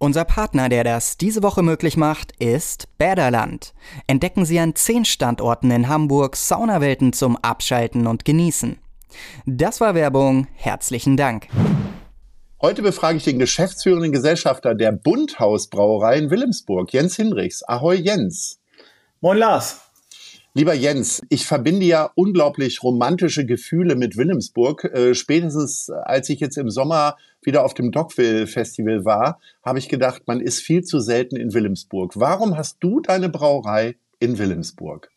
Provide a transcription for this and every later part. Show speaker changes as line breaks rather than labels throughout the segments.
Unser Partner, der das diese Woche möglich macht, ist Bäderland. Entdecken Sie an zehn Standorten in Hamburg Saunawelten zum Abschalten und Genießen. Das war Werbung. Herzlichen Dank.
Heute befrage ich den geschäftsführenden Gesellschafter der Bundhaus Brauerei in Wilhelmsburg, Jens Hinrichs. Ahoi Jens.
Moin Lars.
Lieber Jens, ich verbinde ja unglaublich romantische Gefühle mit Wilhelmsburg. Äh, spätestens als ich jetzt im Sommer wieder auf dem Dockville Festival war, habe ich gedacht, man ist viel zu selten in Wilhelmsburg. Warum hast du deine Brauerei in Wilhelmsburg?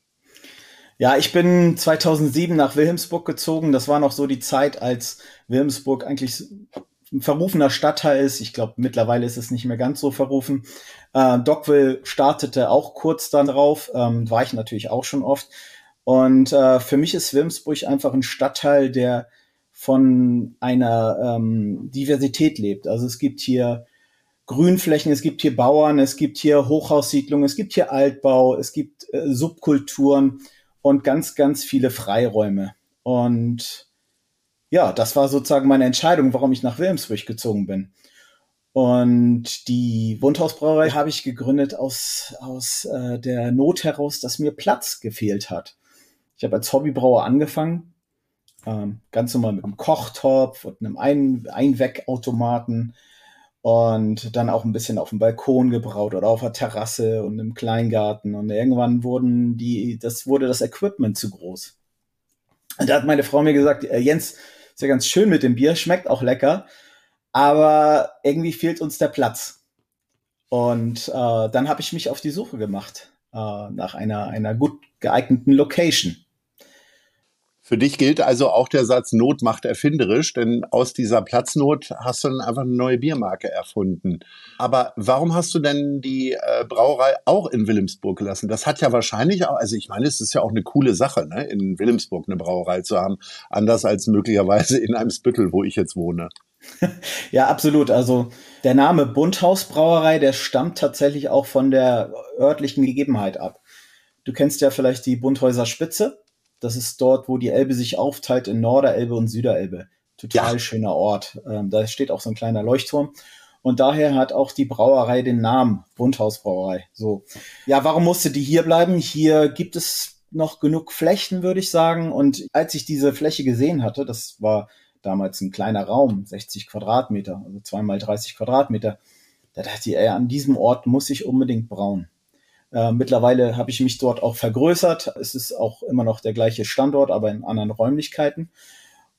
Ja, ich bin 2007 nach Wilhelmsburg gezogen. Das war noch so die Zeit, als Wilhelmsburg eigentlich ein verrufener Stadtteil ist. Ich glaube, mittlerweile ist es nicht mehr ganz so verrufen. Äh, Dockville startete auch kurz dann drauf, ähm, war ich natürlich auch schon oft. Und äh, für mich ist Wilmsburg einfach ein Stadtteil, der von einer ähm, Diversität lebt. Also es gibt hier Grünflächen, es gibt hier Bauern, es gibt hier Hochhaussiedlungen, es gibt hier Altbau, es gibt äh, Subkulturen und ganz, ganz viele Freiräume. Und ja, das war sozusagen meine Entscheidung, warum ich nach Wilhelmsburg gezogen bin. Und die Wundhausbrauerei habe ich gegründet aus, aus äh, der Not heraus, dass mir Platz gefehlt hat. Ich habe als Hobbybrauer angefangen, ähm, ganz normal mit einem Kochtopf und einem Ein Einwegautomaten und dann auch ein bisschen auf dem Balkon gebraut oder auf der Terrasse und im Kleingarten. Und irgendwann wurden die, das wurde das Equipment zu groß. Und da hat meine Frau mir gesagt, äh, Jens, ist ja ganz schön mit dem Bier, schmeckt auch lecker, aber irgendwie fehlt uns der Platz. Und äh, dann habe ich mich auf die Suche gemacht äh, nach einer, einer gut geeigneten Location.
Für dich gilt also auch der Satz Not macht erfinderisch, denn aus dieser Platznot hast du dann einfach eine neue Biermarke erfunden. Aber warum hast du denn die äh, Brauerei auch in Wilhelmsburg gelassen? Das hat ja wahrscheinlich auch, also ich meine, es ist ja auch eine coole Sache, ne, in Wilhelmsburg eine Brauerei zu haben, anders als möglicherweise in einem Spüttel, wo ich jetzt wohne.
Ja, absolut. Also der Name Bunthausbrauerei, der stammt tatsächlich auch von der örtlichen Gegebenheit ab. Du kennst ja vielleicht die Bunthäuser Spitze. Das ist dort, wo die Elbe sich aufteilt in Norderelbe und Süderelbe. Total ja. schöner Ort. Ähm, da steht auch so ein kleiner Leuchtturm. Und daher hat auch die Brauerei den Namen Bunthausbrauerei. So. Ja, warum musste die hier bleiben? Hier gibt es noch genug Flächen, würde ich sagen. Und als ich diese Fläche gesehen hatte, das war damals ein kleiner Raum, 60 Quadratmeter, also zweimal 30 Quadratmeter, da dachte ich, ey, an diesem Ort muss ich unbedingt brauen. Äh, mittlerweile habe ich mich dort auch vergrößert. Es ist auch immer noch der gleiche Standort, aber in anderen Räumlichkeiten.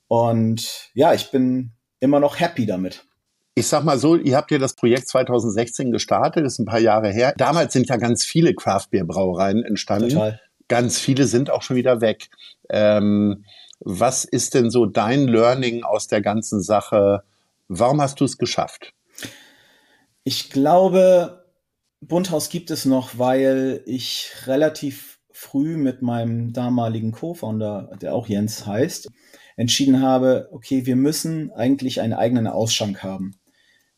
Und ja, ich bin immer noch happy damit.
Ich sag mal so, ihr habt ja das Projekt 2016 gestartet, das ist ein paar Jahre her. Damals sind ja ganz viele Craft Beer Brauereien entstanden. Total. Ganz viele sind auch schon wieder weg. Ähm, was ist denn so dein Learning aus der ganzen Sache? Warum hast du es geschafft?
Ich glaube, Bunthaus gibt es noch, weil ich relativ früh mit meinem damaligen Co-Founder, der auch Jens heißt, entschieden habe, okay, wir müssen eigentlich einen eigenen Ausschank haben.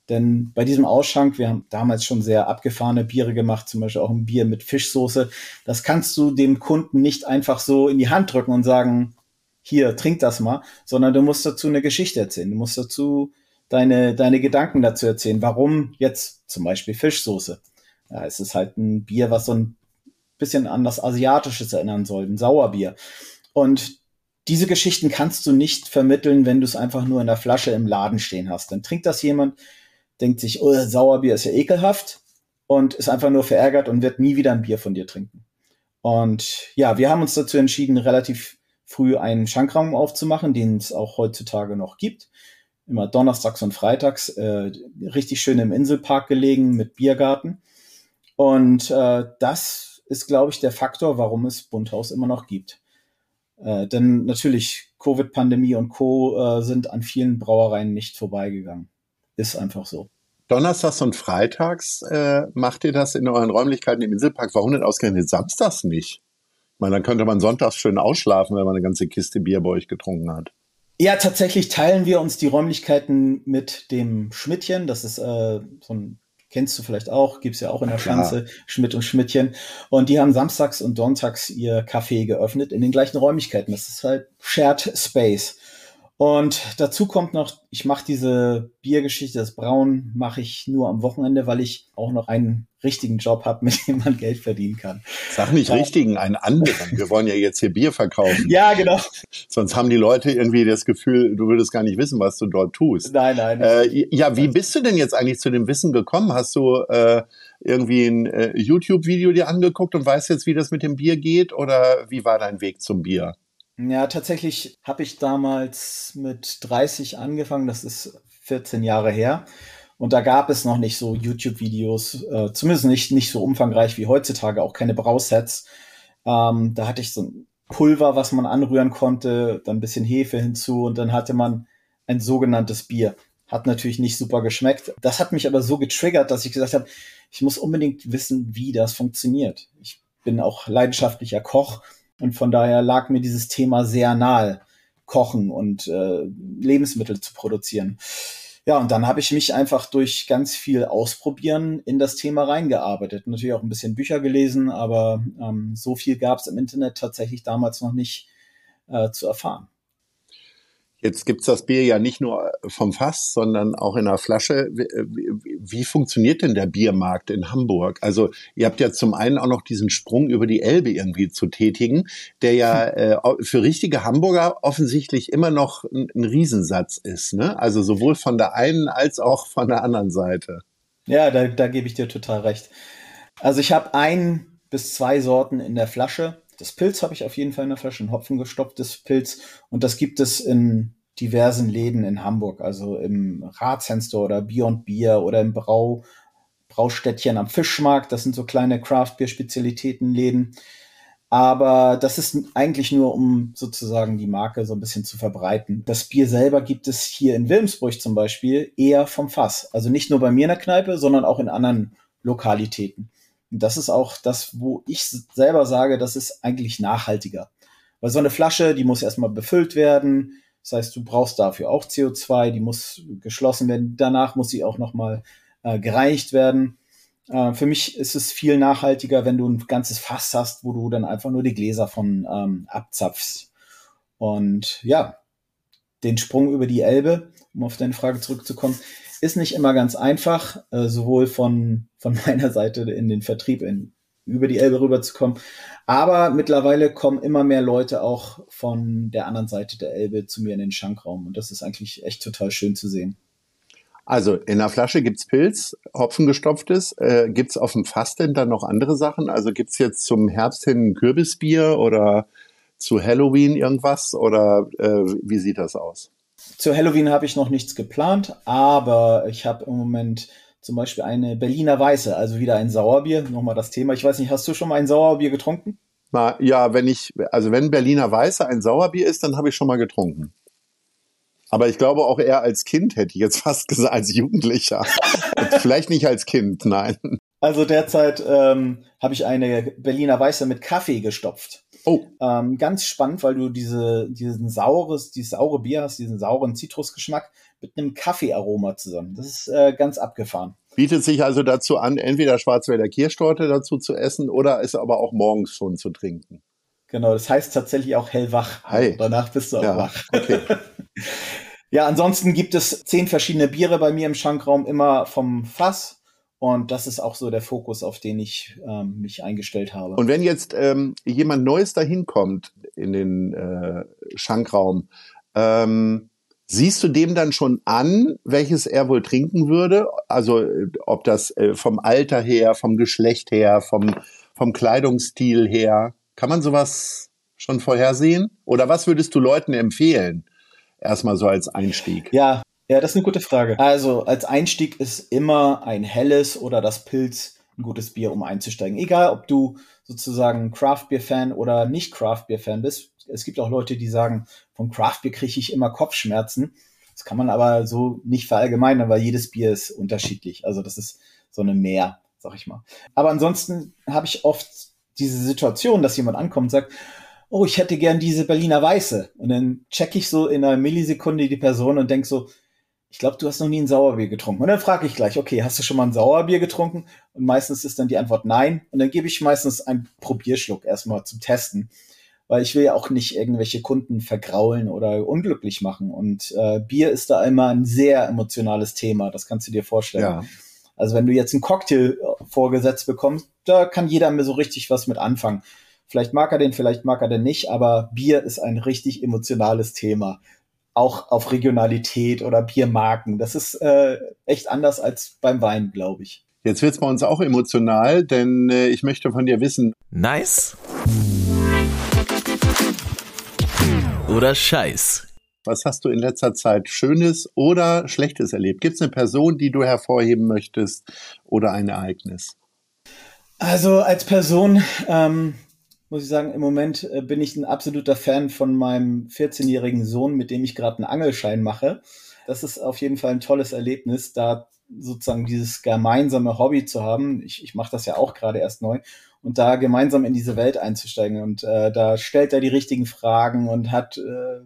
Denn bei diesem Ausschank, wir haben damals schon sehr abgefahrene Biere gemacht, zum Beispiel auch ein Bier mit Fischsoße. Das kannst du dem Kunden nicht einfach so in die Hand drücken und sagen, hier, trink das mal, sondern du musst dazu eine Geschichte erzählen. Du musst dazu deine, deine Gedanken dazu erzählen. Warum jetzt zum Beispiel Fischsoße? Ja, es ist halt ein Bier, was so ein bisschen an das Asiatisches erinnern soll, ein Sauerbier. Und diese Geschichten kannst du nicht vermitteln, wenn du es einfach nur in der Flasche im Laden stehen hast. Dann trinkt das jemand, denkt sich, oh, Sauerbier ist ja ekelhaft und ist einfach nur verärgert und wird nie wieder ein Bier von dir trinken. Und ja, wir haben uns dazu entschieden, relativ früh einen Schankraum aufzumachen, den es auch heutzutage noch gibt. Immer donnerstags und freitags, äh, richtig schön im Inselpark gelegen mit Biergarten. Und äh, das ist, glaube ich, der Faktor, warum es Bunthaus immer noch gibt. Äh, denn natürlich, Covid-Pandemie und Co. Äh, sind an vielen Brauereien nicht vorbeigegangen. Ist einfach so.
Donnerstags und Freitags äh, macht ihr das in euren Räumlichkeiten im Inselpark. Warum denn ausgerechnet samstags nicht? Weil dann könnte man sonntags schön ausschlafen, wenn man eine ganze Kiste Bier bei euch getrunken hat.
Ja, tatsächlich teilen wir uns die Räumlichkeiten mit dem Schmidtchen. Das ist äh, so ein, kennst du vielleicht auch, gibt's ja auch in der Schanze, Schmidt und Schmidtchen. Und die haben samstags und sonntags ihr Café geöffnet in den gleichen Räumlichkeiten. Das ist halt Shared Space. Und dazu kommt noch, ich mache diese Biergeschichte, das Brauen mache ich nur am Wochenende, weil ich auch noch einen richtigen Job habe, mit dem man Geld verdienen kann.
Sag nicht ja. richtigen, einen anderen. Wir wollen ja jetzt hier Bier verkaufen.
ja, genau.
Sonst haben die Leute irgendwie das Gefühl, du würdest gar nicht wissen, was du dort tust.
Nein, nein.
Äh, ja, wie bist du denn jetzt eigentlich zu dem Wissen gekommen? Hast du äh, irgendwie ein äh, YouTube-Video dir angeguckt und weißt jetzt, wie das mit dem Bier geht? Oder wie war dein Weg zum Bier?
Ja, tatsächlich habe ich damals mit 30 angefangen, das ist 14 Jahre her. Und da gab es noch nicht so YouTube-Videos, äh, zumindest nicht, nicht so umfangreich wie heutzutage, auch keine Brausets. Ähm, da hatte ich so ein Pulver, was man anrühren konnte, dann ein bisschen Hefe hinzu und dann hatte man ein sogenanntes Bier. Hat natürlich nicht super geschmeckt. Das hat mich aber so getriggert, dass ich gesagt habe, ich muss unbedingt wissen, wie das funktioniert. Ich bin auch leidenschaftlicher Koch und von daher lag mir dieses Thema sehr nahe, Kochen und äh, Lebensmittel zu produzieren. Ja, und dann habe ich mich einfach durch ganz viel Ausprobieren in das Thema reingearbeitet. Natürlich auch ein bisschen Bücher gelesen, aber ähm, so viel gab es im Internet tatsächlich damals noch nicht äh, zu erfahren.
Jetzt gibt's das Bier ja nicht nur vom Fass, sondern auch in der Flasche. Wie, wie, wie, funktioniert denn der Biermarkt in Hamburg? Also ihr habt ja zum einen auch noch diesen Sprung über die Elbe irgendwie zu tätigen, der ja hm. äh, für richtige Hamburger offensichtlich immer noch ein, ein Riesensatz ist. Ne? Also sowohl von der einen als auch von der anderen Seite.
Ja, da, da gebe ich dir total recht. Also ich habe ein bis zwei Sorten in der Flasche. Das Pilz habe ich auf jeden Fall in der Flasche, ein hopfengestopftes Pilz. Und das gibt es in diversen Läden in Hamburg, also im Ratshenstore oder Beyond Beer oder im Brau, Braustädtchen am Fischmarkt. Das sind so kleine Craft-Bier-Spezialitätenläden. Aber das ist eigentlich nur, um sozusagen die Marke so ein bisschen zu verbreiten. Das Bier selber gibt es hier in Wilmsburg zum Beispiel eher vom Fass. Also nicht nur bei mir in der Kneipe, sondern auch in anderen Lokalitäten. Und das ist auch das, wo ich selber sage, das ist eigentlich nachhaltiger. Weil so eine Flasche, die muss erstmal befüllt werden, das heißt, du brauchst dafür auch CO2, die muss geschlossen werden. Danach muss sie auch nochmal äh, gereinigt werden. Äh, für mich ist es viel nachhaltiger, wenn du ein ganzes Fass hast, wo du dann einfach nur die Gläser von ähm, abzapfst. Und ja, den Sprung über die Elbe, um auf deine Frage zurückzukommen, ist nicht immer ganz einfach, äh, sowohl von, von meiner Seite in den Vertrieb in, über die Elbe rüberzukommen, aber mittlerweile kommen immer mehr Leute auch von der anderen Seite der Elbe zu mir in den Schankraum. Und das ist eigentlich echt total schön zu sehen.
Also in der Flasche gibt's Pilz, Hopfengestopftes. Äh, gibt's auf dem Fass denn dann noch andere Sachen? Also gibt's jetzt zum Herbst hin ein Kürbisbier oder zu Halloween irgendwas? Oder äh, wie sieht das aus?
Zu Halloween habe ich noch nichts geplant, aber ich habe im Moment zum Beispiel eine Berliner Weiße, also wieder ein Sauerbier. Nochmal das Thema. Ich weiß nicht, hast du schon mal ein Sauerbier getrunken?
Na, ja, wenn ich, also wenn Berliner Weiße ein Sauerbier ist, dann habe ich schon mal getrunken. Aber ich glaube auch eher als Kind hätte ich jetzt fast gesagt, als Jugendlicher. Vielleicht nicht als Kind, nein.
Also derzeit ähm, habe ich eine Berliner Weiße mit Kaffee gestopft.
Oh.
Ähm, ganz spannend, weil du diese, diesen saures, dieses saure Bier hast, diesen sauren Zitrusgeschmack mit einem Kaffeearoma zusammen. Das ist äh, ganz abgefahren.
Bietet sich also dazu an, entweder Schwarzwälder Kirschtorte dazu zu essen oder es aber auch morgens schon zu trinken.
Genau, das heißt tatsächlich auch hellwach.
Hi.
Danach bist du auch
ja,
wach.
Okay.
ja, ansonsten gibt es zehn verschiedene Biere bei mir im Schankraum, immer vom Fass. Und das ist auch so der Fokus, auf den ich ähm, mich eingestellt habe.
Und wenn jetzt ähm, jemand Neues dahin kommt in den äh, Schankraum, ähm, Siehst du dem dann schon an, welches er wohl trinken würde? Also äh, ob das äh, vom Alter her, vom Geschlecht her, vom, vom Kleidungsstil her, kann man sowas schon vorhersehen? Oder was würdest du Leuten empfehlen? Erstmal so als Einstieg.
Ja, ja, das ist eine gute Frage. Also als Einstieg ist immer ein helles oder das Pilz ein gutes Bier, um einzusteigen. Egal, ob du sozusagen Craft Beer Fan oder nicht Craft Beer Fan bist. Es gibt auch Leute, die sagen, vom Craft Beer kriege ich immer Kopfschmerzen. Das kann man aber so nicht verallgemeinern, weil jedes Bier ist unterschiedlich. Also das ist so eine Mehr, sag ich mal. Aber ansonsten habe ich oft diese Situation, dass jemand ankommt und sagt, oh, ich hätte gern diese Berliner Weiße. Und dann check ich so in einer Millisekunde die Person und denk so, ich glaube, du hast noch nie ein Sauerbier getrunken. Und dann frage ich gleich, okay, hast du schon mal ein Sauerbier getrunken? Und meistens ist dann die Antwort nein. Und dann gebe ich meistens einen Probierschluck erstmal zum Testen. Weil ich will ja auch nicht irgendwelche Kunden vergraulen oder unglücklich machen. Und äh, Bier ist da immer ein sehr emotionales Thema. Das kannst du dir vorstellen. Ja. Also wenn du jetzt einen Cocktail äh, vorgesetzt bekommst, da kann jeder mir so richtig was mit anfangen. Vielleicht mag er den, vielleicht mag er den nicht, aber Bier ist ein richtig emotionales Thema auch auf Regionalität oder Biermarken. Das ist äh, echt anders als beim Wein, glaube ich.
Jetzt wird's bei uns auch emotional, denn äh, ich möchte von dir wissen.
Nice. Oder Scheiß.
Was hast du in letzter Zeit Schönes oder Schlechtes erlebt? Gibt es eine Person, die du hervorheben möchtest oder ein Ereignis?
Also als Person ähm, muss ich sagen, im Moment äh, bin ich ein absoluter Fan von meinem 14-jährigen Sohn, mit dem ich gerade einen Angelschein mache. Das ist auf jeden Fall ein tolles Erlebnis, da sozusagen dieses gemeinsame Hobby zu haben. Ich, ich mache das ja auch gerade erst neu und da gemeinsam in diese Welt einzusteigen. Und äh, da stellt er die richtigen Fragen und hat, äh,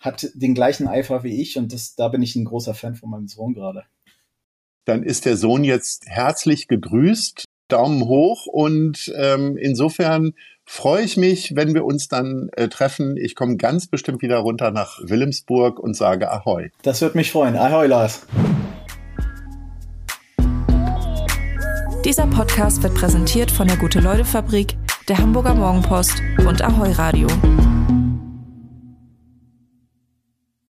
hat den gleichen Eifer wie ich. Und das, da bin ich ein großer Fan von meinem Sohn gerade.
Dann ist der Sohn jetzt herzlich gegrüßt. Daumen hoch und ähm, insofern freue ich mich, wenn wir uns dann äh, treffen. Ich komme ganz bestimmt wieder runter nach Wilhelmsburg und sage Ahoi.
Das wird mich freuen. Ahoi, Lars.
Dieser Podcast wird präsentiert von der Gute-Leute-Fabrik, der Hamburger Morgenpost und Ahoi Radio.